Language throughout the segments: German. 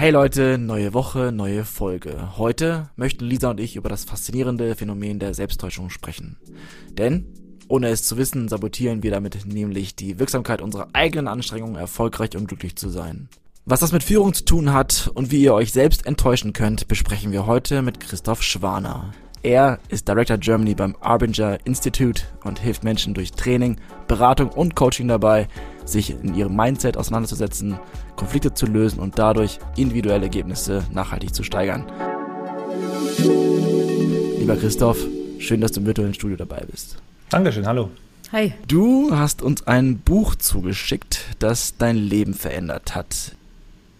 Hey Leute, neue Woche, neue Folge. Heute möchten Lisa und ich über das faszinierende Phänomen der Selbsttäuschung sprechen. Denn, ohne es zu wissen, sabotieren wir damit nämlich die Wirksamkeit unserer eigenen Anstrengungen, erfolgreich und glücklich zu sein. Was das mit Führung zu tun hat und wie ihr euch selbst enttäuschen könnt, besprechen wir heute mit Christoph Schwaner. Er ist Director Germany beim Arbinger Institute und hilft Menschen durch Training, Beratung und Coaching dabei, sich in ihrem Mindset auseinanderzusetzen, Konflikte zu lösen und dadurch individuelle Ergebnisse nachhaltig zu steigern. Lieber Christoph, schön, dass du im virtuellen Studio dabei bist. Dankeschön, hallo. Hi. Du hast uns ein Buch zugeschickt, das dein Leben verändert hat.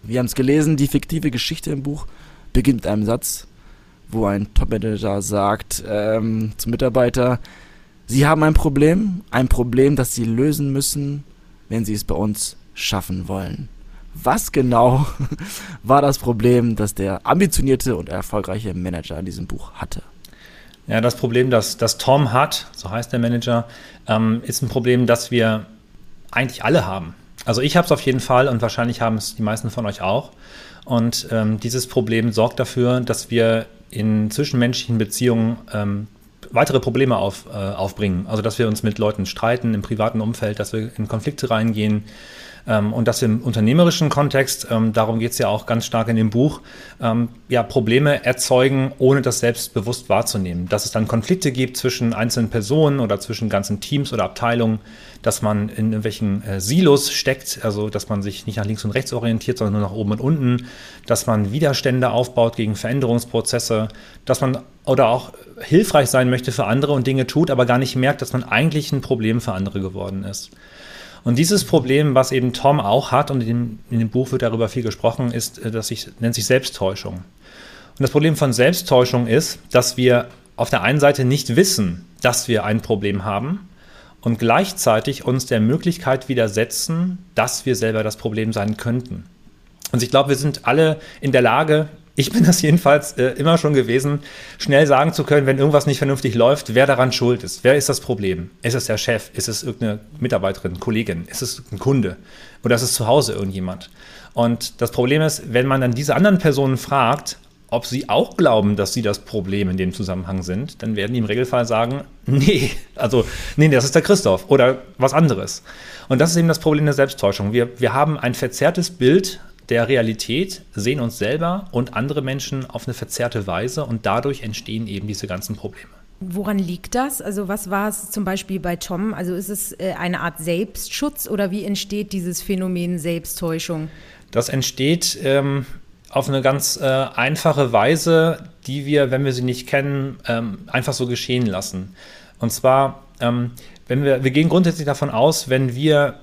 Wir haben es gelesen, die fiktive Geschichte im Buch beginnt mit einem Satz, wo ein Top-Manager sagt ähm, zum Mitarbeiter, Sie haben ein Problem, ein Problem, das Sie lösen müssen, wenn Sie es bei uns schaffen wollen. Was genau war das Problem, das der ambitionierte und erfolgreiche Manager in diesem Buch hatte? Ja, das Problem, das, das Tom hat, so heißt der Manager, ähm, ist ein Problem, das wir eigentlich alle haben. Also ich habe es auf jeden Fall und wahrscheinlich haben es die meisten von euch auch. Und ähm, dieses Problem sorgt dafür, dass wir in zwischenmenschlichen Beziehungen ähm, weitere Probleme auf, äh, aufbringen. Also dass wir uns mit Leuten streiten im privaten Umfeld, dass wir in Konflikte reingehen, und dass im unternehmerischen Kontext, ähm, darum geht es ja auch ganz stark in dem Buch, ähm, ja, Probleme erzeugen, ohne das selbst bewusst wahrzunehmen. Dass es dann Konflikte gibt zwischen einzelnen Personen oder zwischen ganzen Teams oder Abteilungen, dass man in irgendwelchen äh, Silos steckt, also dass man sich nicht nach links und rechts orientiert, sondern nur nach oben und unten, dass man Widerstände aufbaut gegen Veränderungsprozesse, dass man oder auch hilfreich sein möchte für andere und Dinge tut, aber gar nicht merkt, dass man eigentlich ein Problem für andere geworden ist. Und dieses Problem, was eben Tom auch hat, und in dem, in dem Buch wird darüber viel gesprochen, ist, äh, dass sich, nennt sich Selbsttäuschung. Und das Problem von Selbsttäuschung ist, dass wir auf der einen Seite nicht wissen, dass wir ein Problem haben und gleichzeitig uns der Möglichkeit widersetzen, dass wir selber das Problem sein könnten. Und ich glaube, wir sind alle in der Lage, ich bin das jedenfalls äh, immer schon gewesen, schnell sagen zu können, wenn irgendwas nicht vernünftig läuft, wer daran schuld ist. Wer ist das Problem? Ist es der Chef? Ist es irgendeine Mitarbeiterin, Kollegin? Ist es ein Kunde? Oder ist es zu Hause irgendjemand? Und das Problem ist, wenn man dann diese anderen Personen fragt, ob sie auch glauben, dass sie das Problem in dem Zusammenhang sind, dann werden die im Regelfall sagen, nee, also nee, das ist der Christoph oder was anderes. Und das ist eben das Problem der Selbsttäuschung. Wir, wir haben ein verzerrtes Bild der Realität, sehen uns selber und andere Menschen auf eine verzerrte Weise und dadurch entstehen eben diese ganzen Probleme. Woran liegt das? Also was war es zum Beispiel bei Tom? Also ist es äh, eine Art Selbstschutz oder wie entsteht dieses Phänomen Selbsttäuschung? Das entsteht ähm, auf eine ganz äh, einfache Weise, die wir, wenn wir sie nicht kennen, ähm, einfach so geschehen lassen. Und zwar, ähm, wenn wir, wir gehen grundsätzlich davon aus, wenn wir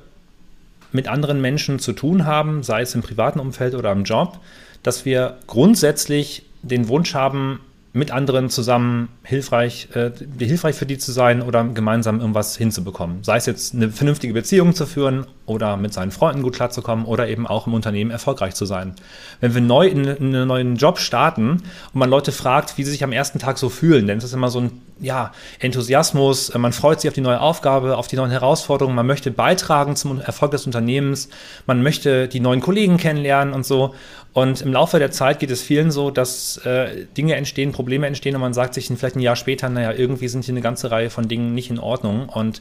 mit anderen Menschen zu tun haben, sei es im privaten Umfeld oder im Job, dass wir grundsätzlich den Wunsch haben, mit anderen zusammen hilfreich, äh, hilfreich für die zu sein oder gemeinsam irgendwas hinzubekommen. Sei es jetzt eine vernünftige Beziehung zu führen oder mit seinen Freunden gut klarzukommen oder eben auch im Unternehmen erfolgreich zu sein. Wenn wir neu in, in einen neuen Job starten und man Leute fragt, wie sie sich am ersten Tag so fühlen, dann ist das immer so ein ja, Enthusiasmus, man freut sich auf die neue Aufgabe, auf die neuen Herausforderungen, man möchte beitragen zum Erfolg des Unternehmens, man möchte die neuen Kollegen kennenlernen und so. Und im Laufe der Zeit geht es vielen so, dass äh, Dinge entstehen, Probleme entstehen und man sagt sich vielleicht ein Jahr später, naja, irgendwie sind hier eine ganze Reihe von Dingen nicht in Ordnung. Und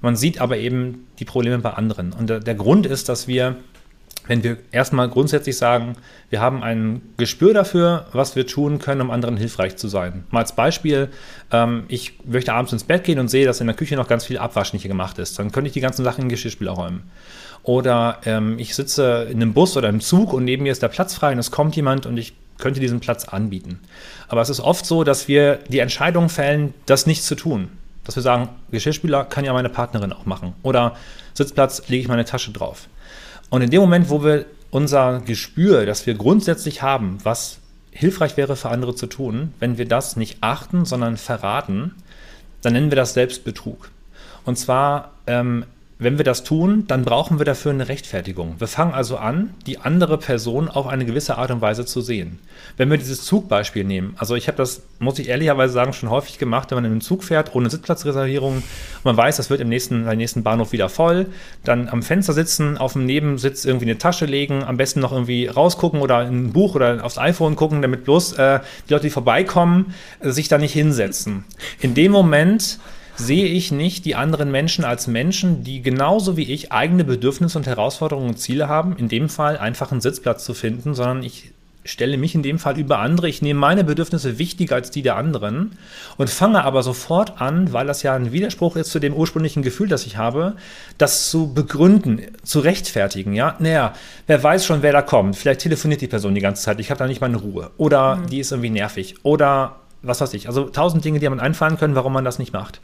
man sieht aber eben die Probleme bei anderen. Und der, der Grund ist, dass wir, wenn wir erstmal grundsätzlich sagen, wir haben ein Gespür dafür, was wir tun können, um anderen hilfreich zu sein. Mal als Beispiel, ähm, ich möchte abends ins Bett gehen und sehe, dass in der Küche noch ganz viel Abwasch nicht gemacht ist. Dann könnte ich die ganzen Sachen in den Geschirrspüler räumen. Oder ähm, ich sitze in einem Bus oder im Zug und neben mir ist der Platz frei und es kommt jemand und ich könnte diesen Platz anbieten. Aber es ist oft so, dass wir die Entscheidung fällen, das nicht zu tun. Dass wir sagen, Geschirrspüler kann ja meine Partnerin auch machen. Oder Sitzplatz lege ich meine Tasche drauf. Und in dem Moment, wo wir unser Gespür, das wir grundsätzlich haben, was hilfreich wäre für andere zu tun, wenn wir das nicht achten, sondern verraten, dann nennen wir das Selbstbetrug. Und zwar ähm, wenn wir das tun, dann brauchen wir dafür eine Rechtfertigung. Wir fangen also an, die andere Person auf eine gewisse Art und Weise zu sehen. Wenn wir dieses Zugbeispiel nehmen, also ich habe das, muss ich ehrlicherweise sagen, schon häufig gemacht, wenn man in einen Zug fährt, ohne Sitzplatzreservierung, man weiß, das wird im nächsten, im nächsten Bahnhof wieder voll, dann am Fenster sitzen, auf dem Nebensitz irgendwie eine Tasche legen, am besten noch irgendwie rausgucken oder in ein Buch oder aufs iPhone gucken, damit bloß äh, die Leute, die vorbeikommen, sich da nicht hinsetzen. In dem Moment sehe ich nicht die anderen Menschen als Menschen, die genauso wie ich eigene Bedürfnisse und Herausforderungen und Ziele haben, in dem Fall einfach einen Sitzplatz zu finden, sondern ich stelle mich in dem Fall über andere. Ich nehme meine Bedürfnisse wichtiger als die der anderen und fange aber sofort an, weil das ja ein Widerspruch ist zu dem ursprünglichen Gefühl, das ich habe, das zu begründen, zu rechtfertigen. Ja, naja, wer weiß schon, wer da kommt. Vielleicht telefoniert die Person die ganze Zeit. Ich habe da nicht meine Ruhe. Oder mhm. die ist irgendwie nervig. Oder was weiß ich. Also tausend Dinge, die man einfallen können, warum man das nicht macht.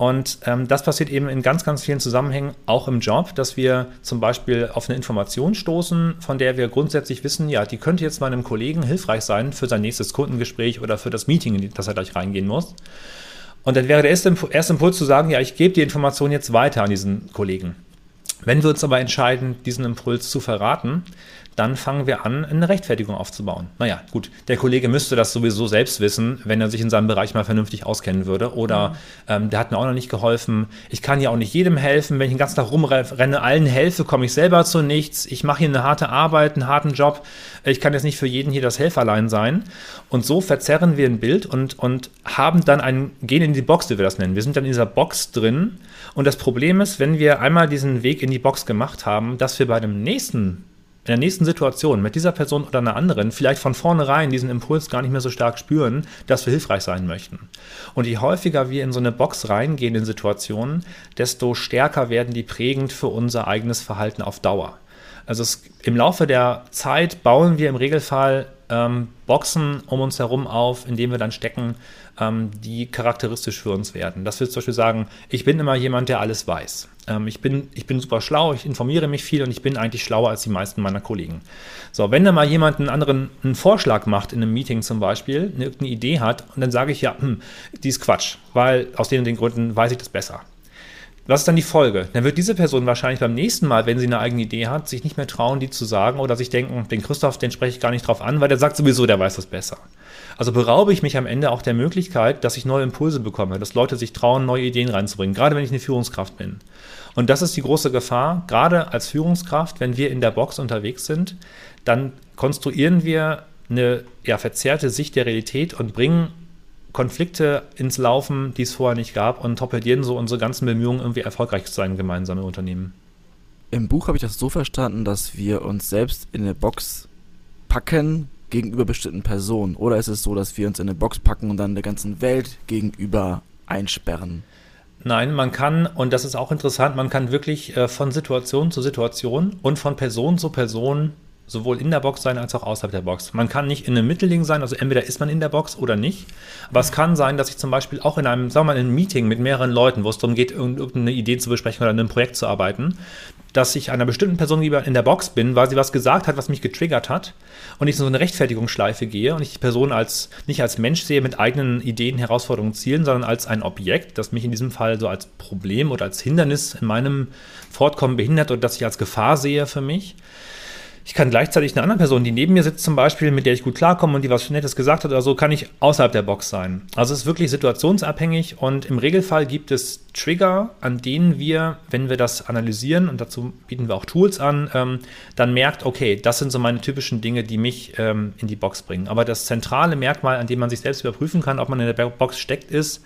Und ähm, das passiert eben in ganz, ganz vielen Zusammenhängen, auch im Job, dass wir zum Beispiel auf eine Information stoßen, von der wir grundsätzlich wissen, ja, die könnte jetzt meinem Kollegen hilfreich sein für sein nächstes Kundengespräch oder für das Meeting, in das er gleich reingehen muss. Und dann wäre der erste, erste Impuls zu sagen, ja, ich gebe die Information jetzt weiter an diesen Kollegen. Wenn wir uns aber entscheiden, diesen Impuls zu verraten, dann fangen wir an, eine Rechtfertigung aufzubauen. Naja, gut, der Kollege müsste das sowieso selbst wissen, wenn er sich in seinem Bereich mal vernünftig auskennen würde. Oder mhm. ähm, der hat mir auch noch nicht geholfen. Ich kann ja auch nicht jedem helfen. Wenn ich den ganzen Tag rumrenne, allen helfe, komme ich selber zu nichts. Ich mache hier eine harte Arbeit, einen harten Job. Ich kann jetzt nicht für jeden hier das Helferlein sein. Und so verzerren wir ein Bild und, und haben dann einen, gehen in die Box, wie wir das nennen. Wir sind dann in dieser Box drin. Und das Problem ist, wenn wir einmal diesen Weg in die Box gemacht haben, dass wir bei dem nächsten in der nächsten Situation mit dieser Person oder einer anderen vielleicht von vornherein diesen Impuls gar nicht mehr so stark spüren, dass wir hilfreich sein möchten. Und je häufiger wir in so eine Box reingehen in Situationen, desto stärker werden die prägend für unser eigenes Verhalten auf Dauer. Also es, im Laufe der Zeit bauen wir im Regelfall ähm, Boxen um uns herum auf, in denen wir dann stecken, ähm, die charakteristisch für uns werden. Dass wir zum Beispiel sagen, ich bin immer jemand, der alles weiß. Ähm, ich, bin, ich bin super schlau, ich informiere mich viel und ich bin eigentlich schlauer als die meisten meiner Kollegen. So, wenn da mal jemand einen anderen einen Vorschlag macht in einem Meeting zum Beispiel, eine, irgendeine Idee hat, und dann sage ich ja, hm, die ist Quatsch, weil aus den und den Gründen weiß ich das besser. Was ist dann die Folge? Dann wird diese Person wahrscheinlich beim nächsten Mal, wenn sie eine eigene Idee hat, sich nicht mehr trauen, die zu sagen oder sich denken, den Christoph, den spreche ich gar nicht drauf an, weil der sagt sowieso, der weiß das besser. Also beraube ich mich am Ende auch der Möglichkeit, dass ich neue Impulse bekomme, dass Leute sich trauen, neue Ideen reinzubringen, gerade wenn ich eine Führungskraft bin. Und das ist die große Gefahr, gerade als Führungskraft, wenn wir in der Box unterwegs sind, dann konstruieren wir eine ja, verzerrte Sicht der Realität und bringen Konflikte ins Laufen, die es vorher nicht gab und torpedieren so unsere ganzen Bemühungen, irgendwie erfolgreich zu sein, gemeinsame Unternehmen. Im Buch habe ich das so verstanden, dass wir uns selbst in eine Box packen, gegenüber bestimmten Personen? Oder ist es so, dass wir uns in eine Box packen und dann der ganzen Welt gegenüber einsperren? Nein, man kann, und das ist auch interessant, man kann wirklich äh, von Situation zu Situation und von Person zu Person sowohl in der Box sein als auch außerhalb der Box. Man kann nicht in einem Mittelding sein, also entweder ist man in der Box oder nicht. Es kann sein, dass ich zum Beispiel auch in einem, sagen wir mal, in einem Meeting mit mehreren Leuten, wo es darum geht, irgendeine Idee zu besprechen oder an einem Projekt zu arbeiten, dass ich einer bestimmten Person lieber in der Box bin, weil sie was gesagt hat, was mich getriggert hat und ich in so eine Rechtfertigungsschleife gehe und ich die Person als nicht als Mensch sehe mit eigenen Ideen, Herausforderungen, Zielen, sondern als ein Objekt, das mich in diesem Fall so als Problem oder als Hindernis in meinem Fortkommen behindert oder das ich als Gefahr sehe für mich ich kann gleichzeitig eine andere Person, die neben mir sitzt zum Beispiel, mit der ich gut klarkomme und die was Nettes gesagt hat oder so, kann ich außerhalb der Box sein. Also es ist wirklich situationsabhängig und im Regelfall gibt es Trigger, an denen wir, wenn wir das analysieren, und dazu bieten wir auch Tools an, ähm, dann merkt, okay, das sind so meine typischen Dinge, die mich ähm, in die Box bringen. Aber das zentrale Merkmal, an dem man sich selbst überprüfen kann, ob man in der Box steckt, ist,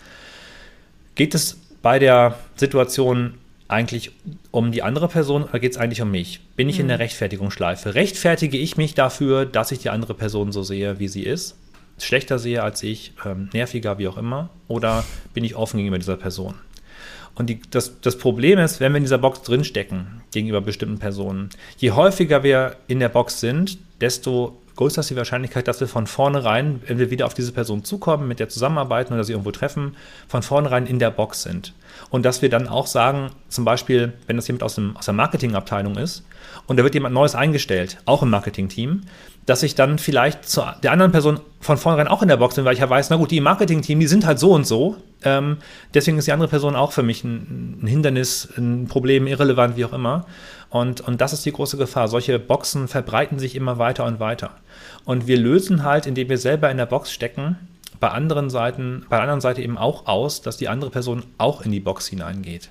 geht es bei der Situation eigentlich um die andere Person oder geht es eigentlich um mich? Bin ich mhm. in der mhm. Rechtfertigungsschleife? Rechtfertige ich mich dafür, dass ich die andere Person so sehe, wie sie ist? Schlechter sehe als ich, ähm, nerviger, wie auch immer? Oder bin ich offen gegenüber dieser Person? Und die, das, das Problem ist, wenn wir in dieser Box drinstecken, gegenüber bestimmten Personen, je häufiger wir in der Box sind, desto größer ist die Wahrscheinlichkeit, dass wir von vornherein, wenn wir wieder auf diese Person zukommen, mit der zusammenarbeiten oder sie irgendwo treffen, von vornherein in der Box sind. Und dass wir dann auch sagen, zum Beispiel, wenn das jemand aus, dem, aus der Marketingabteilung ist und da wird jemand Neues eingestellt, auch im Marketingteam, dass ich dann vielleicht zu der anderen Person von vornherein auch in der Box bin, weil ich ja weiß, na gut, die im Marketing-Team, die sind halt so und so. Ähm, deswegen ist die andere Person auch für mich ein, ein, Hindernis, ein Problem, irrelevant, wie auch immer. Und, und das ist die große Gefahr. Solche Boxen verbreiten sich immer weiter und weiter. Und wir lösen halt, indem wir selber in der Box stecken, bei anderen Seiten, bei der anderen Seite eben auch aus, dass die andere Person auch in die Box hineingeht.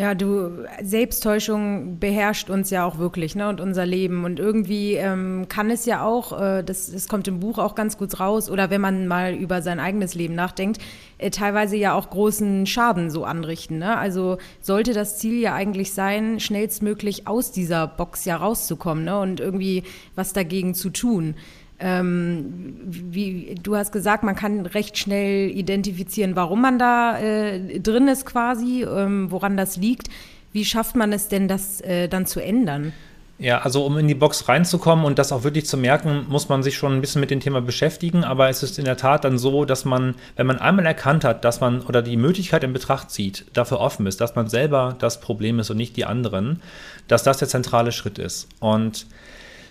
Ja, du, Selbsttäuschung beherrscht uns ja auch wirklich, ne, und unser Leben. Und irgendwie ähm, kann es ja auch, äh, das, das kommt im Buch auch ganz gut raus, oder wenn man mal über sein eigenes Leben nachdenkt, äh, teilweise ja auch großen Schaden so anrichten. Ne? Also sollte das Ziel ja eigentlich sein, schnellstmöglich aus dieser Box ja rauszukommen ne? und irgendwie was dagegen zu tun. Ähm, wie, du hast gesagt, man kann recht schnell identifizieren, warum man da äh, drin ist quasi, ähm, woran das liegt. Wie schafft man es denn, das äh, dann zu ändern? Ja, also um in die Box reinzukommen und das auch wirklich zu merken, muss man sich schon ein bisschen mit dem Thema beschäftigen. Aber es ist in der Tat dann so, dass man, wenn man einmal erkannt hat, dass man oder die Möglichkeit in Betracht zieht, dafür offen ist, dass man selber das Problem ist und nicht die anderen, dass das der zentrale Schritt ist. Und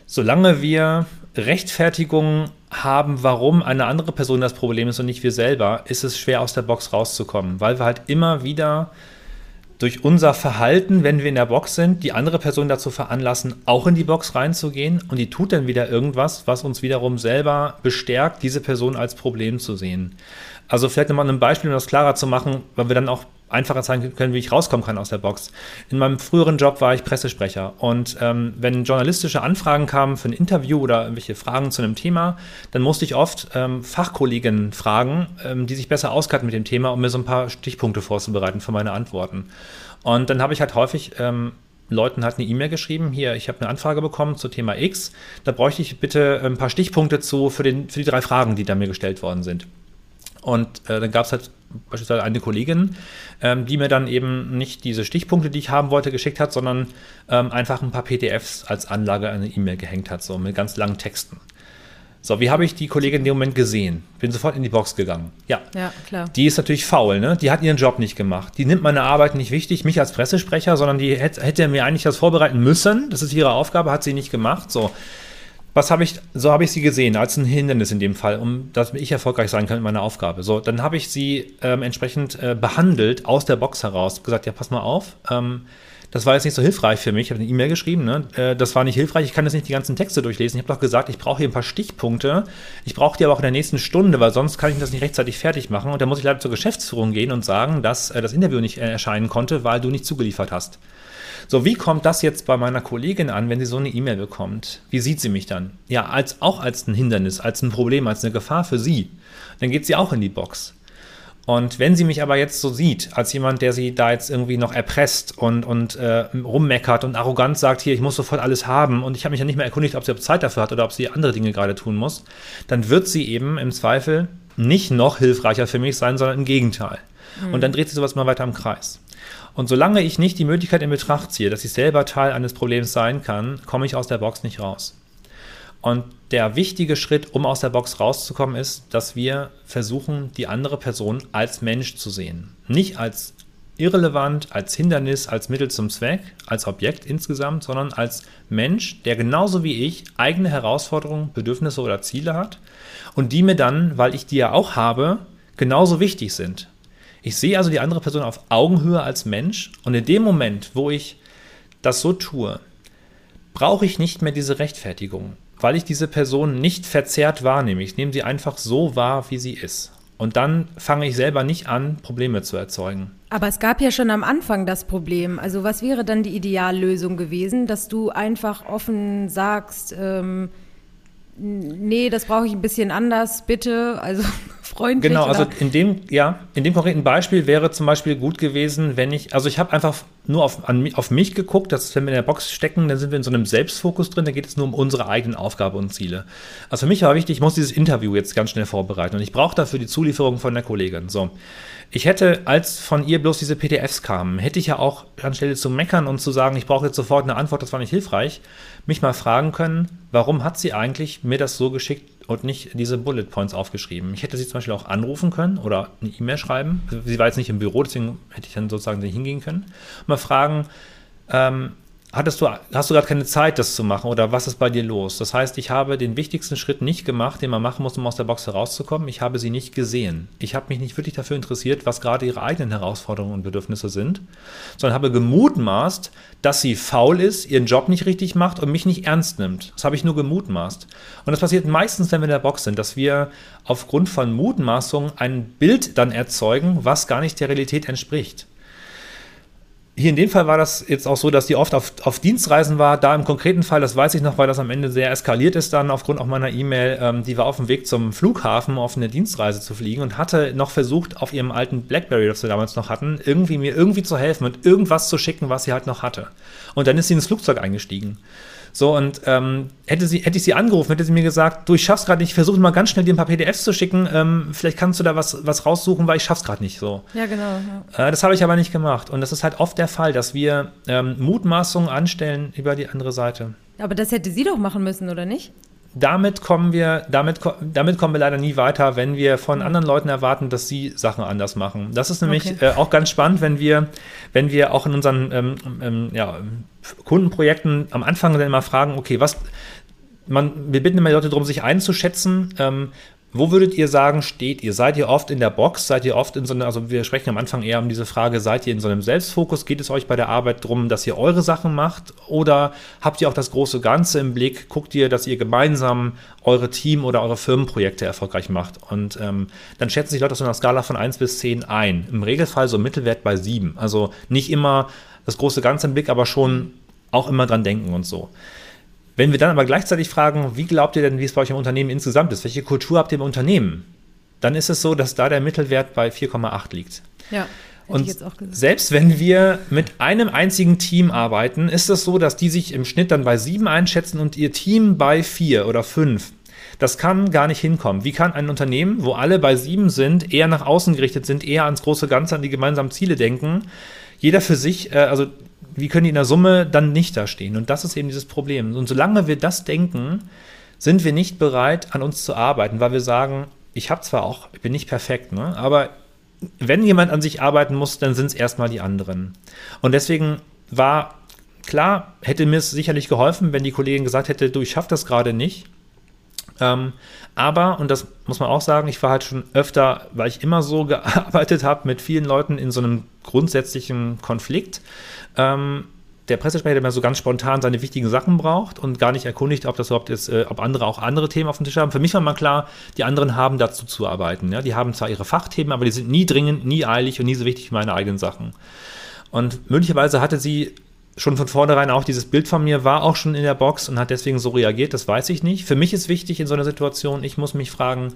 solange wir Rechtfertigung haben, warum eine andere Person das Problem ist und nicht wir selber, ist es schwer aus der Box rauszukommen, weil wir halt immer wieder durch unser Verhalten, wenn wir in der Box sind, die andere Person dazu veranlassen, auch in die Box reinzugehen und die tut dann wieder irgendwas, was uns wiederum selber bestärkt, diese Person als Problem zu sehen. Also vielleicht nochmal ein Beispiel, um das klarer zu machen, weil wir dann auch einfacher zeigen können, wie ich rauskommen kann aus der Box. In meinem früheren Job war ich Pressesprecher und ähm, wenn journalistische Anfragen kamen für ein Interview oder irgendwelche Fragen zu einem Thema, dann musste ich oft ähm, Fachkolleginnen fragen, ähm, die sich besser auskannten mit dem Thema, um mir so ein paar Stichpunkte vorzubereiten für meine Antworten. Und dann habe ich halt häufig ähm, Leuten halt eine E-Mail geschrieben, hier, ich habe eine Anfrage bekommen zu Thema X, da bräuchte ich bitte ein paar Stichpunkte zu für, den, für die drei Fragen, die da mir gestellt worden sind. Und äh, dann gab es halt beispielsweise eine Kollegin, ähm, die mir dann eben nicht diese Stichpunkte, die ich haben wollte, geschickt hat, sondern ähm, einfach ein paar PDFs als Anlage an eine E-Mail gehängt hat, so mit ganz langen Texten. So, wie habe ich die Kollegin in dem Moment gesehen? Bin sofort in die Box gegangen. Ja, ja klar. Die ist natürlich faul, ne? Die hat ihren Job nicht gemacht. Die nimmt meine Arbeit nicht wichtig, mich als Pressesprecher, sondern die hätte, hätte mir eigentlich das vorbereiten müssen. Das ist ihre Aufgabe, hat sie nicht gemacht. So, was habe ich, so habe ich sie gesehen, als ein Hindernis in dem Fall, um dass ich erfolgreich sein kann in meiner Aufgabe. So, dann habe ich sie ähm, entsprechend äh, behandelt aus der Box heraus, gesagt, ja, pass mal auf, ähm, das war jetzt nicht so hilfreich für mich. Ich habe eine E-Mail geschrieben, ne? Äh, das war nicht hilfreich, ich kann jetzt nicht die ganzen Texte durchlesen. Ich habe doch gesagt, ich brauche hier ein paar Stichpunkte. Ich brauche die aber auch in der nächsten Stunde, weil sonst kann ich das nicht rechtzeitig fertig machen. Und dann muss ich leider zur Geschäftsführung gehen und sagen, dass äh, das Interview nicht äh, erscheinen konnte, weil du nicht zugeliefert hast. So, wie kommt das jetzt bei meiner Kollegin an, wenn sie so eine E-Mail bekommt? Wie sieht sie mich dann? Ja, als, auch als ein Hindernis, als ein Problem, als eine Gefahr für sie. Dann geht sie auch in die Box. Und wenn sie mich aber jetzt so sieht, als jemand, der sie da jetzt irgendwie noch erpresst und, und äh, rummeckert und arrogant sagt, hier, ich muss sofort alles haben und ich habe mich ja nicht mehr erkundigt, ob sie Zeit dafür hat oder ob sie andere Dinge gerade tun muss, dann wird sie eben im Zweifel nicht noch hilfreicher für mich sein, sondern im Gegenteil. Mhm. Und dann dreht sich sowas mal weiter im Kreis. Und solange ich nicht die Möglichkeit in Betracht ziehe, dass ich selber Teil eines Problems sein kann, komme ich aus der Box nicht raus. Und der wichtige Schritt, um aus der Box rauszukommen, ist, dass wir versuchen, die andere Person als Mensch zu sehen. Nicht als irrelevant, als Hindernis, als Mittel zum Zweck, als Objekt insgesamt, sondern als Mensch, der genauso wie ich eigene Herausforderungen, Bedürfnisse oder Ziele hat und die mir dann, weil ich die ja auch habe, genauso wichtig sind. Ich sehe also die andere Person auf Augenhöhe als Mensch und in dem Moment, wo ich das so tue, brauche ich nicht mehr diese Rechtfertigung, weil ich diese Person nicht verzerrt wahrnehme. Ich nehme sie einfach so wahr, wie sie ist. Und dann fange ich selber nicht an, Probleme zu erzeugen. Aber es gab ja schon am Anfang das Problem. Also was wäre dann die Ideallösung gewesen, dass du einfach offen sagst, ähm, nee, das brauche ich ein bisschen anders, bitte. Also freundlich. Genau, also in dem, ja, in dem konkreten Beispiel wäre zum Beispiel gut gewesen, wenn ich, also ich habe einfach nur auf, an, auf mich geguckt, dass wenn wir in der Box stecken, dann sind wir in so einem Selbstfokus drin, da geht es nur um unsere eigenen Aufgabe und Ziele. Also für mich war wichtig, ich muss dieses Interview jetzt ganz schnell vorbereiten und ich brauche dafür die Zulieferung von der Kollegin. So. Ich hätte, als von ihr bloß diese PDFs kamen, hätte ich ja auch anstelle zu meckern und zu sagen, ich brauche jetzt sofort eine Antwort, das war nicht hilfreich, mich mal fragen können, warum hat sie eigentlich mir das so geschickt und nicht diese Bullet Points aufgeschrieben? Ich hätte sie zum Beispiel auch anrufen können oder eine E-Mail schreiben. Sie war jetzt nicht im Büro, deswegen hätte ich dann sozusagen hingehen können. Mal fragen, ähm, hattest du, hast du gerade keine Zeit, das zu machen oder was ist bei dir los? Das heißt, ich habe den wichtigsten Schritt nicht gemacht, den man machen muss, um aus der Box herauszukommen. Ich habe sie nicht gesehen. Ich habe mich nicht wirklich dafür interessiert, was gerade ihre eigenen Herausforderungen und Bedürfnisse sind, sondern habe gemutmaßt, dass sie faul ist, ihren Job nicht richtig macht und mich nicht ernst nimmt. Das habe ich nur gemutmaßt. Und das passiert meistens, wenn wir in der Box sind, dass wir aufgrund von Mutmaßungen ein Bild dann erzeugen, was gar nicht der Realität entspricht. Hier in dem Fall war das jetzt auch so, dass die oft auf, auf Dienstreisen war. Da im konkreten Fall, das weiß ich noch, weil das am Ende sehr eskaliert ist dann aufgrund auch meiner E-Mail. Ähm, die war auf dem Weg zum Flughafen, um auf eine Dienstreise zu fliegen und hatte noch versucht, auf ihrem alten Blackberry, das wir damals noch hatten, irgendwie mir irgendwie zu helfen und irgendwas zu schicken, was sie halt noch hatte. Und dann ist sie ins Flugzeug eingestiegen. So, und ähm, hätte, sie, hätte ich sie angerufen, hätte sie mir gesagt, du, ich schaff's gerade nicht, versuche mal ganz schnell dir ein paar PDFs zu schicken, ähm, vielleicht kannst du da was, was raussuchen, weil ich schaff's gerade nicht so. ja, genau. Ja. Äh, das habe ich aber nicht gemacht. Und das ist halt oft der Fall, dass wir ähm, Mutmaßungen anstellen über die andere Seite. Aber das hätte sie doch machen müssen, oder nicht? Damit kommen wir, damit, damit kommen wir leider nie weiter, wenn wir von anderen Leuten erwarten, dass sie Sachen anders machen. Das ist nämlich Okay. äh, auch ganz spannend, wenn wir, wenn wir auch in unseren ähm, ähm, ja, Kundenprojekten am Anfang dann immer fragen, okay, was, man, wir bitten immer die Leute darum, sich einzuschätzen. Ähm, wo würdet ihr sagen, steht ihr? Seid ihr oft in der Box? Seid ihr oft in so einer, also wir sprechen am Anfang eher um diese Frage, seid ihr in so einem Selbstfokus? Geht es euch bei der Arbeit darum, dass ihr eure Sachen macht? Oder habt ihr auch das große Ganze im Blick? Guckt ihr, dass ihr gemeinsam eure Team- oder eure Firmenprojekte erfolgreich macht? Und ähm, dann schätzen sich Leute auf so einer Skala von 1 bis 10 ein. Im Regelfall so Mittelwert bei 7. Also nicht immer das große Ganze im Blick, aber schon auch immer dran denken und so. Wenn wir dann aber gleichzeitig fragen, wie glaubt ihr denn, wie es bei euch im Unternehmen insgesamt ist? Welche Kultur habt ihr im Unternehmen? Dann ist es so, dass da der Mittelwert bei 4,8 liegt. Ja. Und selbst wenn wir mit einem einzigen Team arbeiten, ist es so, dass die sich im Schnitt dann bei 7 einschätzen und ihr Team bei 4 oder 5. Das kann gar nicht hinkommen. Wie kann ein Unternehmen, wo alle bei 7 sind, eher nach außen gerichtet sind, eher ans große Ganze, an die gemeinsamen Ziele denken, jeder für sich, äh, also wie können die in der Summe dann nicht da stehen? Und das ist eben dieses Problem. Und solange wir das denken, sind wir nicht bereit, an uns zu arbeiten, weil wir sagen, ich habe zwar auch, ich bin nicht perfekt, ne, aber wenn jemand an sich arbeiten muss, dann sind es erstmal die anderen. Und deswegen war klar, hätte mir es sicherlich geholfen, wenn die Kollegin gesagt hätte, du, ich schaffe das gerade nicht. Ähm, aber, und das muss man auch sagen, ich war halt schon öfter, weil ich immer so gearbeitet habe, mit vielen Leuten in so einem grundsätzlichen Konflikt. Ähm, der Pressesprecher, der mal so ganz spontan seine wichtigen Sachen braucht und gar nicht erkundigt, ob das überhaupt ist, äh, ob andere auch andere Themen auf dem Tisch haben. Für mich war mal klar, die anderen haben dazu zu arbeiten. Ja? Die haben zwar ihre Fachthemen, aber die sind nie dringend, nie eilig und nie so wichtig wie meine eigenen Sachen. Und möglicherweise hatte sie schon von vornherein auch dieses Bild von mir, war auch schon in der Box und hat deswegen so reagiert, das weiß ich nicht. Für mich ist wichtig in so einer Situation, ich muss mich fragen,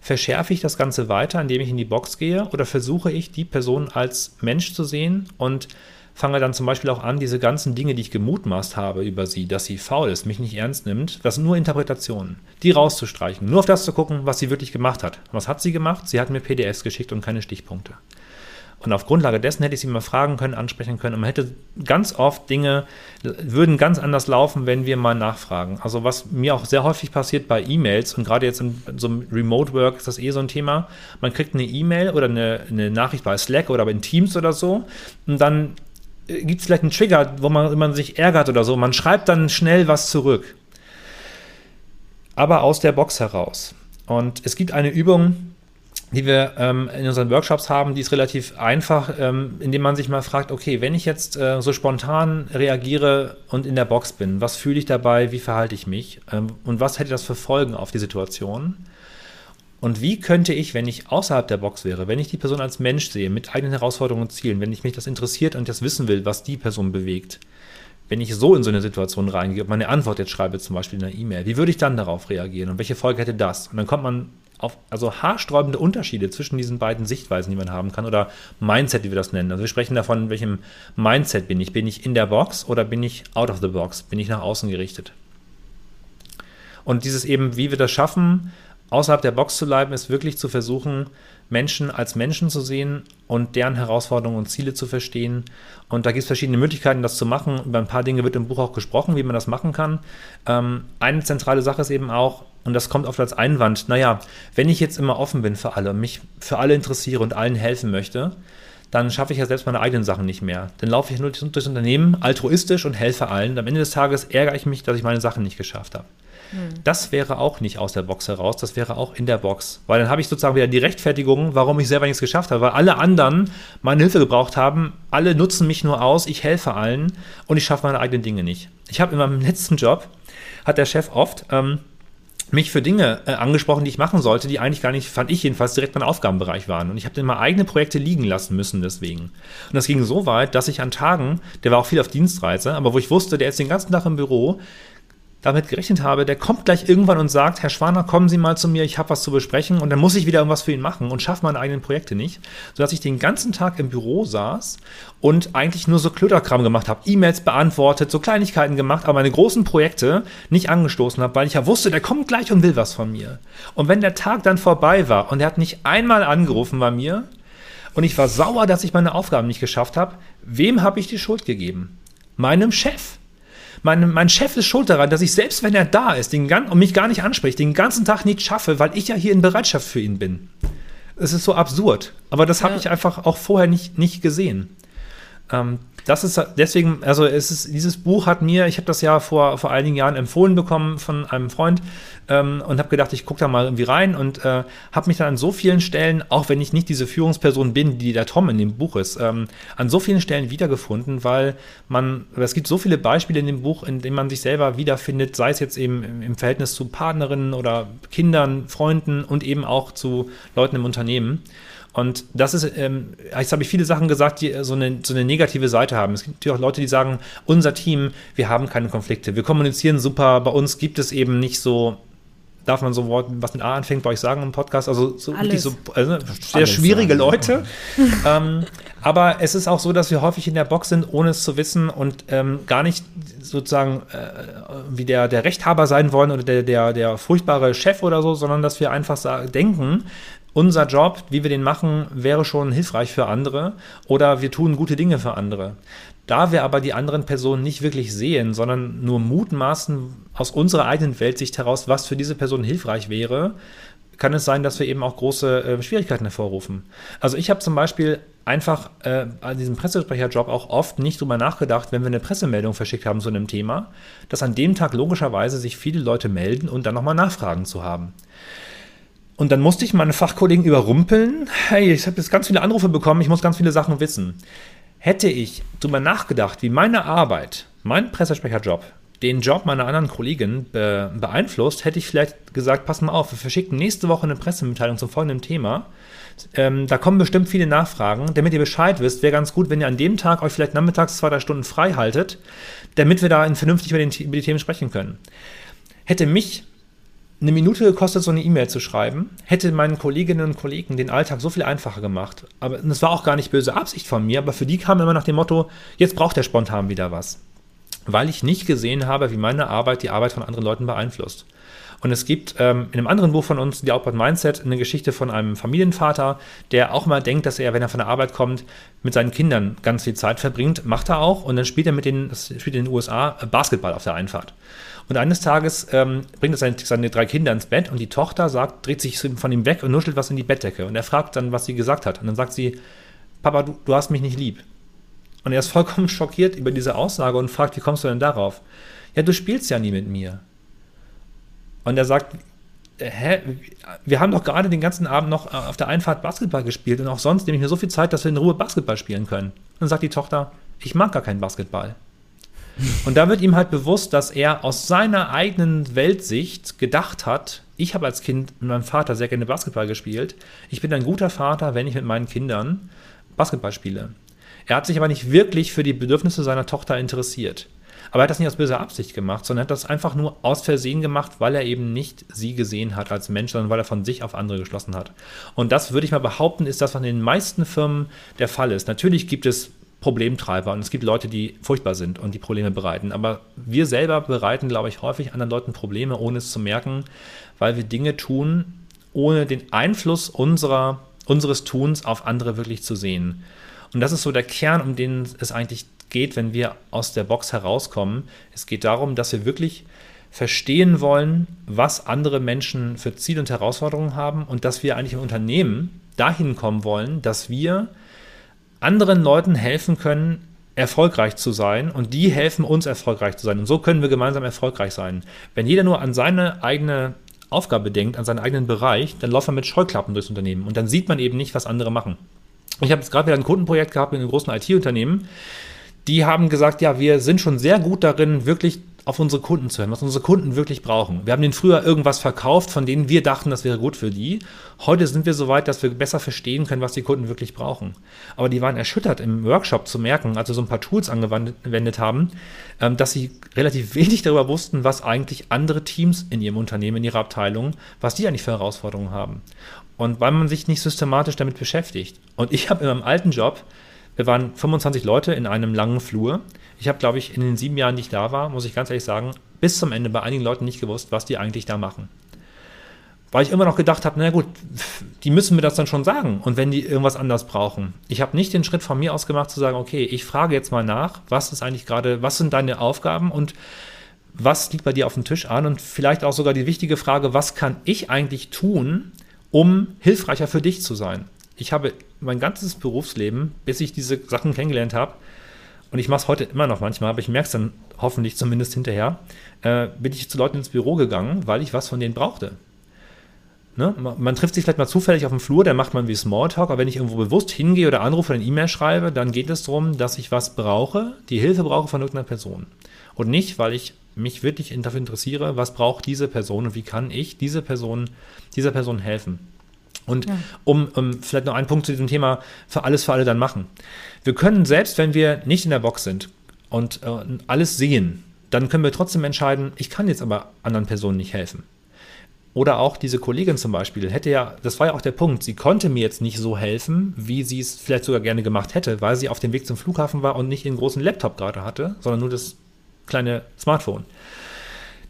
verschärfe ich das Ganze weiter, indem ich in die Box gehe oder versuche ich, die Person als Mensch zu sehen und fange dann zum Beispiel auch an, diese ganzen Dinge, die ich gemutmaßt habe über sie, dass sie faul ist, mich nicht ernst nimmt, das sind nur Interpretationen, die rauszustreichen, nur auf das zu gucken, was sie wirklich gemacht hat. Was hat sie gemacht? Sie hat mir PDFs geschickt und keine Stichpunkte. Und auf Grundlage dessen hätte ich sie mal fragen können, ansprechen können. Und man hätte ganz oft Dinge, würden ganz anders laufen, wenn wir mal nachfragen. Also was mir auch sehr häufig passiert bei E-Mails und gerade jetzt in so einem Remote Work ist das eh so ein Thema. Man kriegt eine E-Mail oder eine, eine Nachricht bei Slack oder in Teams oder so und dann gibt es vielleicht einen Trigger, wo man, man sich ärgert oder so. Man schreibt dann schnell was zurück. Aber aus der Box heraus. Und es gibt eine Übung, die wir ähm, in unseren Workshops haben, die ist relativ einfach, ähm, indem man sich mal fragt, okay, wenn ich jetzt äh, so spontan reagiere und in der Box bin, was fühle ich dabei, wie verhalte ich mich ähm, und was hätte das für Folgen auf die Situation? Und wie könnte ich, wenn ich außerhalb der Box wäre, wenn ich die Person als Mensch sehe, mit eigenen Herausforderungen und Zielen, wenn ich mich das interessiert und das wissen will, was die Person bewegt, wenn ich so in so eine Situation reingehe, meine Antwort jetzt schreibe, zum Beispiel in einer E-Mail, wie würde ich dann darauf reagieren und welche Folge hätte das? Und dann kommt man auf, also haarsträubende Unterschiede zwischen diesen beiden Sichtweisen, die man haben kann, oder Mindset, wie wir das nennen. Also wir sprechen davon, welchem Mindset bin ich. Bin ich in der Box oder bin ich out of the box? Bin ich nach außen gerichtet? Und dieses eben, wie wir das schaffen, außerhalb der Box zu bleiben, ist wirklich zu versuchen, Menschen als Menschen zu sehen und deren Herausforderungen und Ziele zu verstehen. Und da gibt es verschiedene Möglichkeiten, das zu machen. Über ein paar Dinge wird im Buch auch gesprochen, wie man das machen kann. Ähm, eine zentrale Sache ist eben auch, und das kommt oft als Einwand, naja, wenn ich jetzt immer offen bin für alle, mich für alle interessiere und allen helfen möchte, dann schaffe ich ja selbst meine eigenen Sachen nicht mehr. Dann laufe ich nur durchs Unternehmen altruistisch und helfe allen. Am Ende des Tages ärgere ich mich, dass ich meine Sachen nicht geschafft habe. Hm. Das wäre auch nicht aus der Box heraus, das wäre auch in der Box. Weil dann habe ich sozusagen wieder die Rechtfertigung, warum ich selber nichts geschafft habe. Weil alle anderen meine Hilfe gebraucht haben, alle nutzen mich nur aus, ich helfe allen und ich schaffe meine eigenen Dinge nicht. Ich habe in meinem letzten Job, hat der Chef oft ähm, mich für Dinge äh, angesprochen, die ich machen sollte, die eigentlich gar nicht, fand ich jedenfalls, direkt mein Aufgabenbereich waren. Und ich habe dann mal eigene Projekte liegen lassen müssen deswegen. Und das ging so weit, dass ich an Tagen, der war auch viel auf Dienstreise, aber wo ich wusste, der ist den ganzen Tag im Büro, damit gerechnet habe, der kommt gleich irgendwann und sagt, Herr Schwaner, kommen Sie mal zu mir, ich habe was zu besprechen und dann muss ich wieder irgendwas für ihn machen und schaffe meine eigenen Projekte nicht, sodass ich den ganzen Tag im Büro saß und eigentlich nur so Klöterkram gemacht habe, E-Mails beantwortet, so Kleinigkeiten gemacht, aber meine großen Projekte nicht angestoßen habe, weil ich ja wusste, der kommt gleich und will was von mir. Und wenn der Tag dann vorbei war und er hat nicht einmal angerufen bei mir und ich war sauer, dass ich meine Aufgaben nicht geschafft habe, wem habe ich die Schuld gegeben? Meinem Chef mein, mein Chef ist schuld daran, dass ich selbst, wenn er da ist den, und mich gar nicht anspricht, den ganzen Tag nichts schaffe, weil ich ja hier in Bereitschaft für ihn bin. Es ist so absurd. Aber das ja. habe ich einfach auch vorher nicht, nicht gesehen. Ähm, das ist deswegen, also es ist, dieses Buch hat mir, ich habe das ja vor, vor einigen Jahren empfohlen bekommen von einem Freund ähm, und habe gedacht, ich gucke da mal irgendwie rein und äh, habe mich dann an so vielen Stellen, auch wenn ich nicht diese Führungsperson bin, die der Tom in dem Buch ist, ähm, an so vielen Stellen wiedergefunden, weil man, es gibt so viele Beispiele in dem Buch, in denen man sich selber wiederfindet, sei es jetzt eben im, im Verhältnis zu Partnerinnen oder Kindern, Freunden und eben auch zu Leuten im Unternehmen. Und das ist, ähm, jetzt habe ich viele Sachen gesagt, die so eine, so eine negative Seite haben. Es gibt natürlich auch Leute, die sagen, unser Team, wir haben keine Konflikte, wir kommunizieren super, bei uns gibt es eben nicht so darf man so Wort, was mit A anfängt, bei euch sagen im Podcast? Also so wirklich so also sehr Alles schwierige sagen, Leute. ähm, aber es ist auch so, dass wir häufig in der Box sind, ohne es zu wissen und ähm, gar nicht sozusagen äh, wie der, der Rechthaber sein wollen oder der, der, der furchtbare Chef oder so, sondern dass wir einfach denken, unser Job, wie wir den machen, wäre schon hilfreich für andere oder wir tun gute Dinge für andere. Da wir aber die anderen Personen nicht wirklich sehen, sondern nur mutmaßen aus unserer eigenen Weltsicht heraus, was für diese Person hilfreich wäre, kann es sein, dass wir eben auch große äh, Schwierigkeiten hervorrufen. Also ich habe zum Beispiel einfach äh, an diesem Pressesprecherjob auch oft nicht drüber nachgedacht, wenn wir eine Pressemeldung verschickt haben zu einem Thema, dass an dem Tag logischerweise sich viele Leute melden und dann nochmal Nachfragen zu haben. Und dann musste ich meine Fachkollegen überrumpeln. Hey, ich habe jetzt ganz viele Anrufe bekommen, ich muss ganz viele Sachen wissen. Hätte ich darüber nachgedacht, wie meine Arbeit, mein Pressesprecherjob, den Job meiner anderen Kollegin be beeinflusst, hätte ich vielleicht gesagt, pass mal auf, wir verschicken nächste Woche eine Pressemitteilung zum folgenden Thema. Ähm, da kommen bestimmt viele Nachfragen. Damit ihr Bescheid wisst, wäre ganz gut, wenn ihr an dem Tag euch vielleicht nachmittags zwei, drei Stunden frei haltet, damit wir da vernünftig über, den, über die Themen sprechen können. Hätte mich eine Minute gekostet, so eine E-Mail zu schreiben, hätte meinen Kolleginnen und Kollegen den Alltag so viel einfacher gemacht. Aber das war auch gar nicht böse Absicht von mir, aber für die kam immer nach dem Motto, jetzt braucht der spontan wieder was. Weil ich nicht gesehen habe, wie meine Arbeit die Arbeit von anderen Leuten beeinflusst. Und es gibt ähm, in einem anderen Buch von uns, die Outbound Mindset, eine Geschichte von einem Familienvater, der auch mal denkt, dass er, wenn er von der Arbeit kommt, mit seinen Kindern ganz viel Zeit verbringt. Macht er auch. Und dann spielt er mit den, spielt in den USA Basketball auf der Einfahrt. Und eines Tages ähm, bringt er seine, seine, drei Kinder ins Bett und die Tochter sagt, dreht sich von ihm weg und nuschelt was in die Bettdecke. Und er fragt dann, was sie gesagt hat. Und dann sagt sie, Papa, du, du hast mich nicht lieb. Und er ist vollkommen schockiert über diese Aussage und fragt, wie kommst du denn darauf? Ja, du spielst ja nie mit mir. Und er sagt, hä, wir haben doch gerade den ganzen Abend noch äh, auf der Einfahrt Basketball gespielt und auch sonst nehme ich mir so viel Zeit, dass wir in Ruhe Basketball spielen können. Und dann sagt die Tochter, ich mag gar keinen Basketball. Und da wird ihm halt bewusst, dass er aus seiner eigenen Weltsicht gedacht hat, ich habe als Kind mit meinem Vater sehr gerne Basketball gespielt. Ich bin ein guter Vater, wenn ich mit meinen Kindern Basketball spiele. Er hat sich aber nicht wirklich für die Bedürfnisse seiner Tochter interessiert. Aber er hat das nicht aus böser Absicht gemacht, sondern hat das einfach nur aus Versehen gemacht, weil er eben nicht sie gesehen hat als Mensch, sondern weil er von sich auf andere geschlossen hat. Und das würde ich mal behaupten, ist das, was in den meisten Firmen der Fall ist. Natürlich gibt es Problemtreiber und es gibt Leute, die furchtbar sind und die Probleme bereiten. Aber wir selber bereiten, glaube ich, häufig anderen Leuten Probleme, ohne es zu merken, weil wir Dinge tun, ohne den Einfluss unserer, unseres Tuns auf andere wirklich zu sehen. Und das ist so der Kern, um den es eigentlich geht, wenn wir aus der Box herauskommen. Es geht darum, dass wir wirklich verstehen wollen, was andere Menschen für Ziele und Herausforderungen haben und dass wir eigentlich im Unternehmen dahin kommen wollen, dass wir anderen Leuten helfen können, erfolgreich zu sein und die helfen uns erfolgreich zu sein. Und so können wir gemeinsam erfolgreich sein. Wenn jeder nur an seine eigene Aufgabe denkt, an seinen eigenen Bereich, dann läuft man mit Scheuklappen durchs Unternehmen und dann sieht man eben nicht, was andere machen. Ich habe jetzt gerade wieder ein Kundenprojekt gehabt mit einem großen IT-Unternehmen. Die haben gesagt, ja, wir sind schon sehr gut darin, wirklich auf unsere Kunden zu hören, was unsere Kunden wirklich brauchen. Wir haben denen früher irgendwas verkauft, von denen wir dachten, das wäre gut für die. Heute sind wir so weit, dass wir besser verstehen können, was die Kunden wirklich brauchen. Aber die waren erschüttert im Workshop zu merken, als wir so ein paar Tools angewendet haben, ähm, dass sie relativ wenig darüber wussten, was eigentlich andere Teams in ihrem Unternehmen, in ihrer Abteilung, was die eigentlich für Herausforderungen haben. Und weil man sich nicht systematisch damit beschäftigt. Und ich habe in meinem alten Job, wir waren 25 Leute in einem langen Flur. Ich habe, glaube ich, in den sieben Jahren, die ich da war, muss ich ganz ehrlich sagen, bis zum Ende bei einigen Leuten nicht gewusst, was die eigentlich da machen. Weil ich immer noch gedacht habe, na gut, die müssen mir das dann schon sagen. Und wenn die irgendwas anders brauchen. Ich habe nicht den Schritt von mir aus gemacht zu sagen, okay, ich frage jetzt mal nach, was ist eigentlich gerade, was sind deine Aufgaben und was liegt bei dir auf dem Tisch an? Und vielleicht auch sogar die wichtige Frage, was kann ich eigentlich tun, um hilfreicher für dich zu sein? ich habe mein ganzes Berufsleben, bis ich diese Sachen kennengelernt habe, und ich mache es heute immer noch manchmal, aber ich merke es dann hoffentlich zumindest hinterher, äh, bin ich zu Leuten ins Büro gegangen, weil ich was von denen brauchte. Ne? Man, trifft sich vielleicht mal zufällig auf dem Flur, dann macht man wie Smalltalk, aber wenn ich irgendwo bewusst hingehe oder anrufe oder eine E-Mail schreibe, dann geht es darum, dass ich was brauche, die Hilfe brauche von irgendeiner Person. Und nicht, weil ich mich wirklich dafür interessiere, was braucht diese Person und wie kann ich diese Person, dieser Person helfen. Und ja. um, um, vielleicht noch einen Punkt zu diesem Thema für alles für alle dann machen. Wir können selbst, wenn wir nicht in der Box sind und äh, alles sehen, dann können wir trotzdem entscheiden, ich kann jetzt aber anderen Personen nicht helfen. Oder auch diese Kollegin zum Beispiel hätte ja, das war ja auch der Punkt, sie konnte mir jetzt nicht so helfen, wie sie es vielleicht sogar gerne gemacht hätte, weil sie auf dem Weg zum Flughafen war und nicht den großen Laptop gerade hatte, sondern nur das kleine Smartphone.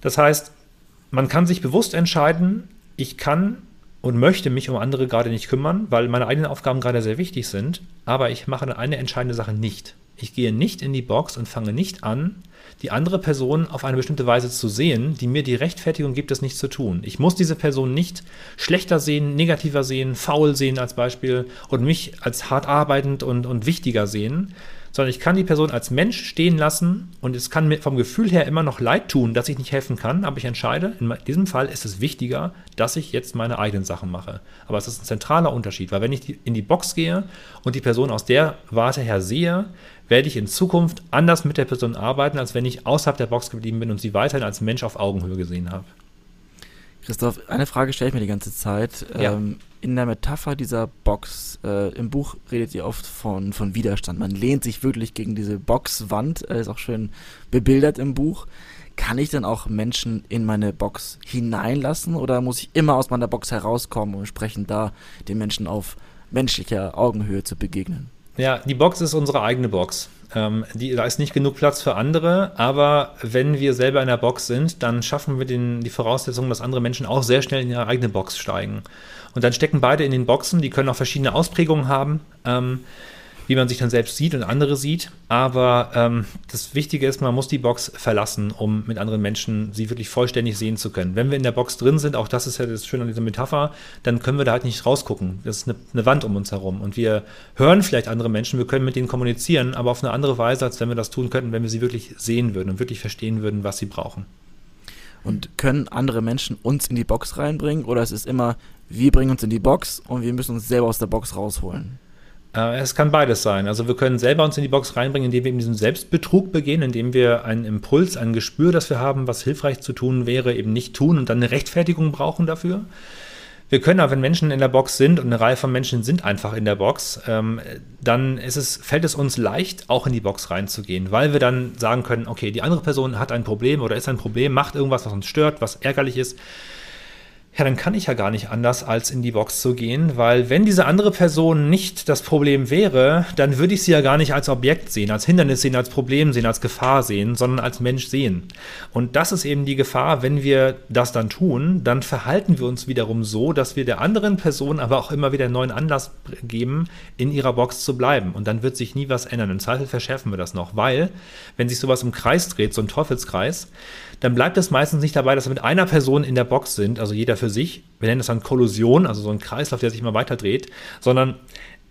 Das heißt, man kann sich bewusst entscheiden, ich kann und möchte mich um andere gerade nicht kümmern, weil meine eigenen Aufgaben gerade sehr wichtig sind. Aber ich mache eine entscheidende Sache nicht. Ich gehe nicht in die Box und fange nicht an, die andere Person auf eine bestimmte Weise zu sehen, die mir die Rechtfertigung gibt, das nicht zu tun. Ich muss diese Person nicht schlechter sehen, negativer sehen, faul sehen als Beispiel und mich als hart arbeitend und, und wichtiger sehen, sondern ich kann die Person als Mensch stehen lassen und es kann mir vom Gefühl her immer noch leid tun, dass ich nicht helfen kann, aber ich entscheide, in diesem Fall ist es wichtiger, dass ich jetzt meine eigenen Sachen mache. Aber es ist ein zentraler Unterschied, weil wenn ich in die Box gehe und die Person aus der Warte her sehe, werde ich in Zukunft anders mit der Person arbeiten, als wenn ich außerhalb der Box geblieben bin und sie weiterhin als Mensch auf Augenhöhe gesehen habe. Christoph, eine Frage stelle ich mir die ganze Zeit. Ja. Ähm, in der Metapher dieser Box, äh, im Buch redet ihr oft von, von Widerstand. Man lehnt sich wirklich gegen diese Boxwand, äh, ist auch schön bebildert im Buch. Kann ich dann auch Menschen in meine Box hineinlassen oder muss ich immer aus meiner Box herauskommen, um entsprechend da den Menschen auf menschlicher Augenhöhe zu begegnen? Ja, die Box ist unsere eigene Box. Ähm, die, da ist nicht genug Platz für andere, aber wenn wir selber in der Box sind, dann schaffen wir den, die Voraussetzung, dass andere Menschen auch sehr schnell in ihre eigene Box steigen. Und dann stecken beide in den Boxen, die können auch verschiedene Ausprägungen haben. Ähm, wie man sich dann selbst sieht und andere sieht. Aber ähm, das Wichtige ist, man muss die Box verlassen, um mit anderen Menschen sie wirklich vollständig sehen zu können. Wenn wir in der Box drin sind, auch das ist ja das Schöne an dieser Metapher, dann können wir da halt nicht rausgucken. Das ist eine, eine Wand um uns herum. Und wir hören vielleicht andere Menschen, wir können mit denen kommunizieren, aber auf eine andere Weise, als wenn wir das tun könnten, wenn wir sie wirklich sehen würden und wirklich verstehen würden, was sie brauchen. Und können andere Menschen uns in die Box reinbringen oder es ist immer, wir bringen uns in die Box und wir müssen uns selber aus der Box rausholen? Äh, es kann beides sein. Also wir können selber uns in die Box reinbringen, indem wir eben diesen Selbstbetrug begehen, indem wir einen Impuls, ein Gespür, das wir haben, was hilfreich zu tun wäre, eben nicht tun und dann eine Rechtfertigung brauchen dafür. Wir können aber, wenn Menschen in der Box sind und eine Reihe von Menschen sind einfach in der Box, ähm, dann ist es, fällt es uns leicht, auch in die Box reinzugehen, weil wir dann sagen können, okay, die andere Person hat ein Problem oder ist ein Problem, macht irgendwas, was uns stört, was ärgerlich ist ja, dann kann ich ja gar nicht anders, als in die Box zu gehen, weil wenn diese andere Person nicht das Problem wäre, dann würde ich sie ja gar nicht als Objekt sehen, als Hindernis sehen, als Problem sehen, als Gefahr sehen, sondern als Mensch sehen. Und das ist eben die Gefahr, wenn wir das dann tun, dann verhalten wir uns wiederum so, dass wir der anderen Person aber auch immer wieder neuen Anlass geben, in ihrer Box zu bleiben. Und dann wird sich nie was ändern. Im Zweifel verschärfen wir das noch, weil, wenn sich sowas im Kreis dreht, so ein Teufelskreis, dann bleibt es meistens nicht dabei, dass wir mit einer Person in der Box sind, also jeder für sich. Wir nennen das dann Kollusion, also so ein Kreislauf, der sich immer weiter dreht, sondern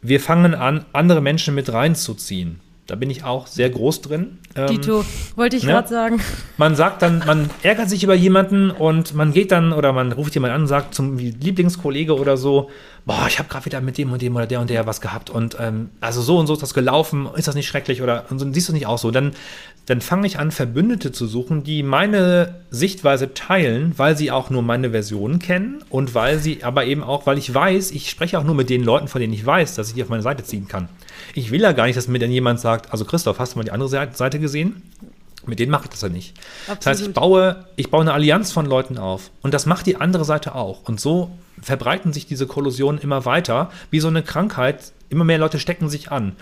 wir fangen an, andere Menschen mit reinzuziehen. Da bin ich auch sehr groß drin. Ähm, Dito, wollte ich ne? gerade sagen. Man sagt dann, man ärgert sich über jemanden und man geht dann oder man ruft jemanden an und sagt zum Lieblingskollege oder so, boah, ich habe gerade wieder mit dem und dem oder der und der was gehabt und ähm, also so und so ist das gelaufen, ist das nicht schrecklich oder und so, siehst du nicht auch so? Dann, dann fange ich an, Verbündete zu suchen, die meine Sichtweise teilen, weil sie auch nur meine Version kennen und weil sie aber eben auch, weil ich weiß, ich spreche auch nur mit den Leuten, von denen ich weiß, dass ich die auf meine Seite ziehen kann. Ich will ja gar nicht, dass mir dann jemand sagt, also Christoph, hast du mal die andere Seite gesehen? Mit denen mache ich das ja nicht. Absolut. Das heißt, ich baue, ich baue eine Allianz von Leuten auf. Und das macht die andere Seite auch. Und so verbreiten sich diese Kollusionen immer weiter, wie so eine Krankheit. Immer mehr Leute stecken sich an.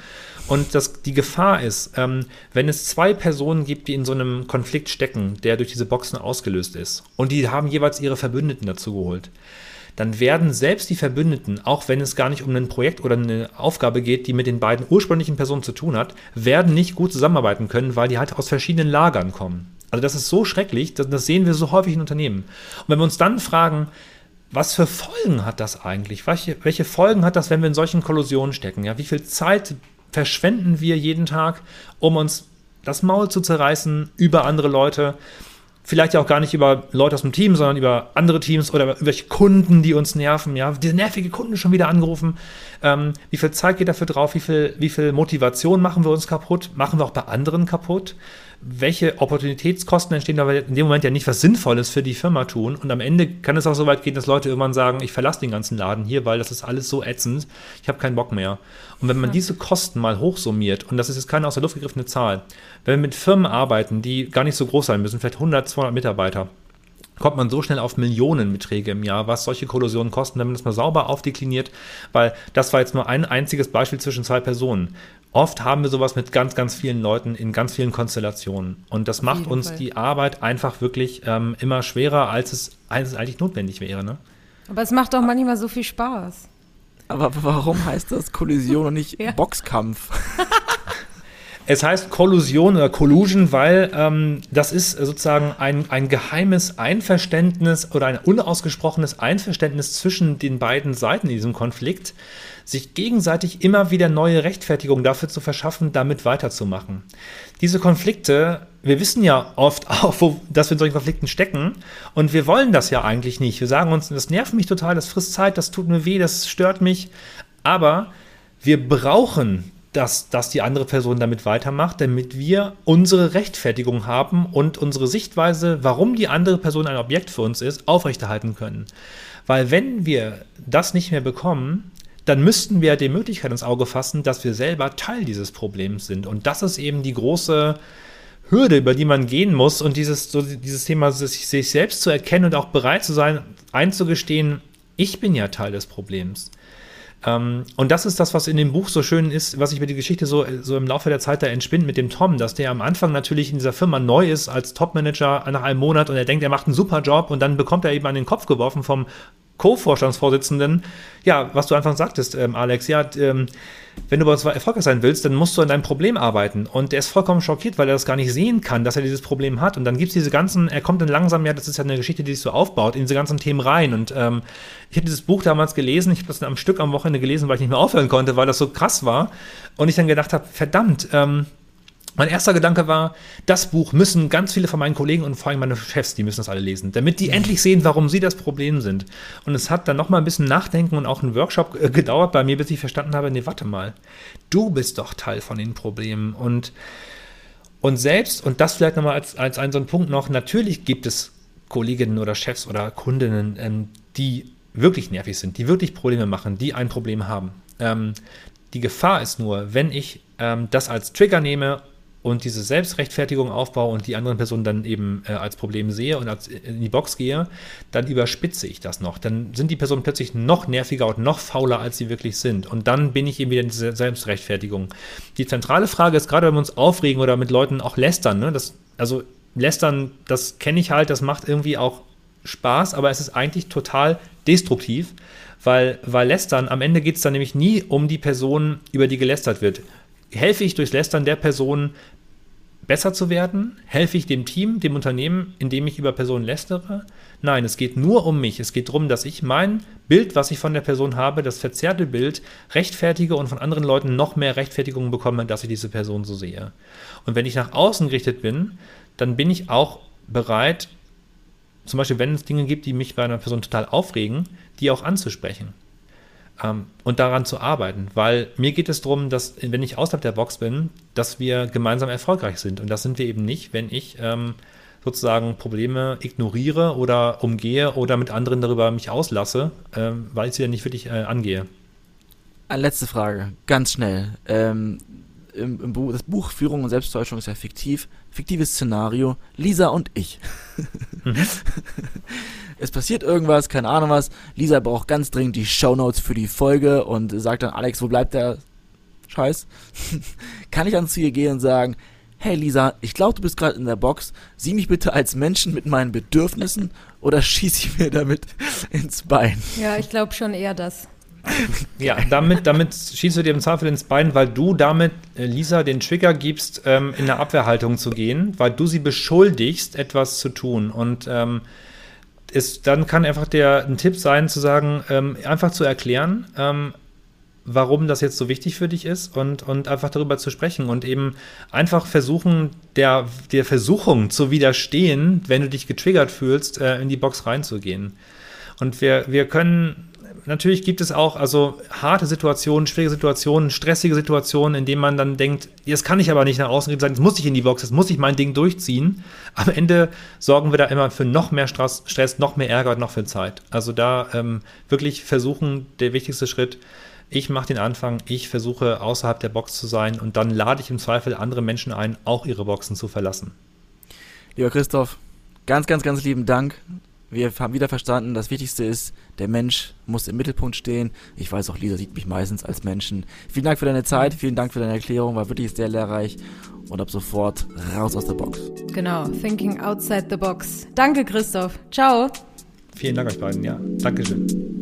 Und das, die Gefahr ist, ähm, wenn es zwei Personen gibt, die in so einem Konflikt stecken, der durch diese Boxen ausgelöst ist, und die haben jeweils ihre Verbündeten dazu geholt, dann werden selbst die Verbündeten, auch wenn es gar nicht um ein Projekt oder eine Aufgabe geht, die mit den beiden ursprünglichen Personen zu tun hat, werden nicht gut zusammenarbeiten können, weil die halt aus verschiedenen Lagern kommen. Also das ist so schrecklich, das, sehen wir so häufig in Unternehmen. Und wenn wir uns dann fragen, was für Folgen hat das eigentlich? Welche, welche Folgen hat das, wenn wir in solchen Kollusionen stecken? Ja, wie viel Zeit verschwenden wir jeden Tag, um uns das Maul zu zerreißen über andere Leute? Vielleicht ja auch gar nicht über Leute aus dem Team, sondern über andere Teams oder über Kunden, die uns nerven. Ja, diese nervige Kunden schon wieder angerufen. Ähm, wie viel Zeit geht dafür drauf? Wie viel, wie viel Motivation machen wir uns kaputt? Machen wir auch bei anderen kaputt? Welche Opportunitätskosten entstehen, da wir in dem Moment ja nicht was Sinnvolles für die Firma tun. Und am Ende kann es auch so weit gehen, dass Leute irgendwann sagen, ich verlasse den ganzen Laden hier, weil das ist alles so ätzend, ich habe keinen Bock mehr. Und wenn man ja. diese Kosten mal hochsummiert, und das ist jetzt keine aus der Luft gegriffene Zahl, wenn wir mit Firmen arbeiten, die gar nicht so groß sein müssen, vielleicht 100, 200 Mitarbeiter, kommt man so schnell auf Millionenbeträge im Jahr, was solche Kollusionen kosten, wenn man das mal sauber aufdekliniert, weil das war jetzt nur ein einziges Beispiel zwischen zwei Personen. Oft haben wir sowas mit ganz, ganz vielen Leuten in ganz vielen Konstellationen. Und das macht uns Fall. die Arbeit einfach wirklich ähm, immer schwerer, als es, als es eigentlich notwendig wäre. Ne? Aber es macht auch manchmal so viel Spaß. Aber warum heißt das Kollision und nicht ja. Boxkampf? Es heißt Kollusion oder Collusion, weil ähm, das ist sozusagen ein, ein geheimes Einverständnis oder ein unausgesprochenes Einverständnis zwischen den beiden Seiten in diesem Konflikt, sich gegenseitig immer wieder neue Rechtfertigungen dafür zu verschaffen, damit weiterzumachen. Diese Konflikte, wir wissen ja oft auch, wo, dass wir in solchen Konflikten stecken und wir wollen das ja eigentlich nicht. Wir sagen uns, das nervt mich total, das frisst Zeit, das tut mir weh, das stört mich, aber wir brauchen dass, dass die andere Person damit weitermacht, damit wir unsere Rechtfertigung haben und unsere Sichtweise, warum die andere Person ein Objekt für uns ist, aufrechterhalten können. Weil wenn wir das nicht mehr bekommen, dann müssten wir die Möglichkeit ins Auge fassen, dass wir selber Teil dieses Problems sind. Und das ist eben die große Hürde, über die man gehen muss. Und dieses, so dieses Thema, sich, sich selbst zu erkennen und auch bereit zu sein, einzugestehen, ich bin ja Teil des Problems. Ähm, und das ist das, was in dem Buch so schön ist, was ich mir die Geschichte so, so im Laufe der Zeit da entspinnt mit dem Tom, dass der am Anfang natürlich in dieser Firma neu ist als Topmanager nach einem Monat und er denkt, er macht einen super Job und dann bekommt er eben an den Kopf geworfen vom Co-Vorstandsvorsitzenden, ja, was du einfach sagtest, ähm, Alex, ja, ähm, wenn du bei uns erfolgreich sein willst, dann musst du an deinem Problem arbeiten. Und er ist vollkommen schockiert, weil er das gar nicht sehen kann, dass er dieses Problem hat. Und dann gibt es diese ganzen, er kommt dann langsam, ja, das ist ja eine Geschichte, die sich so aufbaut, in diese ganzen Themen rein. Und ähm, ich habe dieses Buch damals gelesen, ich habe das am Stück am Wochenende gelesen, weil ich nicht mehr aufhören konnte, weil das so krass war. Und ich dann gedacht habe, verdammt, ähm, mein erster Gedanke war, das Buch müssen ganz viele von meinen Kollegen und vor allem meine Chefs, die müssen das alle lesen, damit die endlich sehen, warum sie das Problem sind. Und es hat dann noch mal ein bisschen Nachdenken und auch ein Workshop äh, gedauert bei mir, bis ich verstanden habe, nee, warte mal, du bist doch Teil von den Problemen und und selbst, und das vielleicht nochmal als, als einen so einen Punkt noch, natürlich gibt es Kolleginnen oder Chefs oder Kundinnen, ähm, die wirklich nervig sind, die wirklich Probleme machen, die ein Problem haben. Ähm, die Gefahr ist nur, wenn ich ähm, das als Trigger nehme und diese Selbstrechtfertigung aufbaue und die anderen Personen dann eben äh, als Problem sehe und als, in die Box gehe, dann überspitze ich das noch. Dann sind die Personen plötzlich noch nerviger und noch fauler, als sie wirklich sind. Und dann bin ich eben wieder in dieser Selbstrechtfertigung. Die zentrale Frage ist, gerade wenn wir uns aufregen oder mit Leuten auch lästern, ne, das, also lästern, das kenne ich halt, das macht irgendwie auch Spaß, aber es ist eigentlich total destruktiv, weil, weil Lästern, am Ende geht es dann nämlich nie um die Person, über die gelästert wird helfe ich durch Lästern der Person besser zu werden? Helfe ich dem Team, dem Unternehmen, indem ich über Personen lästere? Nein, es geht nur um mich. Es geht darum, dass ich mein Bild, was ich von der Person habe, das verzerrte Bild, rechtfertige und von anderen Leuten noch mehr Rechtfertigungen bekomme, dass ich diese Person so sehe. Und wenn ich nach außen gerichtet bin, dann bin ich auch bereit, zum Beispiel, wenn es Dinge gibt, die mich bei einer Person total aufregen, die auch anzusprechen ähm, und daran zu arbeiten. Weil mir geht es darum, dass, wenn ich außerhalb der Box bin, dass wir gemeinsam erfolgreich sind. Und das sind wir eben nicht, wenn ich ähm, sozusagen Probleme ignoriere oder umgehe oder mit anderen darüber mich auslasse, ähm, weil ich sie dann nicht wirklich äh, angehe. Eine letzte Frage, ganz schnell. Ähm, im, im Buch, das Buch Führung und Selbsttäuschung ist ja fiktiv. Fiktives Szenario, Lisa und ich. Mhm. es passiert irgendwas, keine Ahnung was. Lisa braucht ganz dringend die Shownotes für die Folge und sagt dann, Alex, wo bleibt der Scheiß? Kann ich dann zu ihr gehen und sagen, hey Lisa, ich glaube, du bist gerade in der Box. Sieh mich bitte als Menschen mit meinen Bedürfnissen oder schieß ich mir damit ins Bein? Ja, ich glaube schon eher das. Ja, damit, damit schießt du dir im Zweifel ins Bein, weil du damit äh, Lisa den Trigger gibst, ähm, in eine Abwehrhaltung zu gehen, weil du sie beschuldigst, etwas zu tun. Und ähm, ist, dann kann einfach der ein Tipp sein, zu sagen, ähm, einfach zu erklären, ähm, warum das jetzt so wichtig für dich ist und, und einfach darüber zu sprechen und eben einfach versuchen, der, der Versuchung zu widerstehen, wenn du dich getriggert fühlst, äh, in die Box reinzugehen. Und wir, wir können natürlich gibt es auch also harte Situationen, schwierige Situationen, stressige Situationen, in denen man dann denkt, jetzt kann ich aber nicht nach außen sagen, jetzt muss ich in die Box, jetzt muss ich mein Ding durchziehen. Am Ende sorgen wir da immer für noch mehr Stress, Stress noch mehr Ärger und noch viel Zeit. Also da ähm, wirklich versuchen, der wichtigste Schritt, ich mache den Anfang, ich versuche außerhalb der Box zu sein und dann lade ich im Zweifel andere Menschen ein, auch ihre Boxen zu verlassen. Lieber Christoph, ganz, ganz, ganz lieben Dank wir haben wieder verstanden, das Wichtigste ist, der Mensch muss im Mittelpunkt stehen. Ich weiß auch, Lisa sieht mich meistens als Menschen. Vielen Dank für deine Zeit, vielen Dank für deine Erklärung, war wirklich sehr lehrreich. Und ab sofort raus aus der Box. Genau, thinking outside the box. Danke, Christoph. Ciao. Vielen Dank euch beiden, ja. Dankeschön.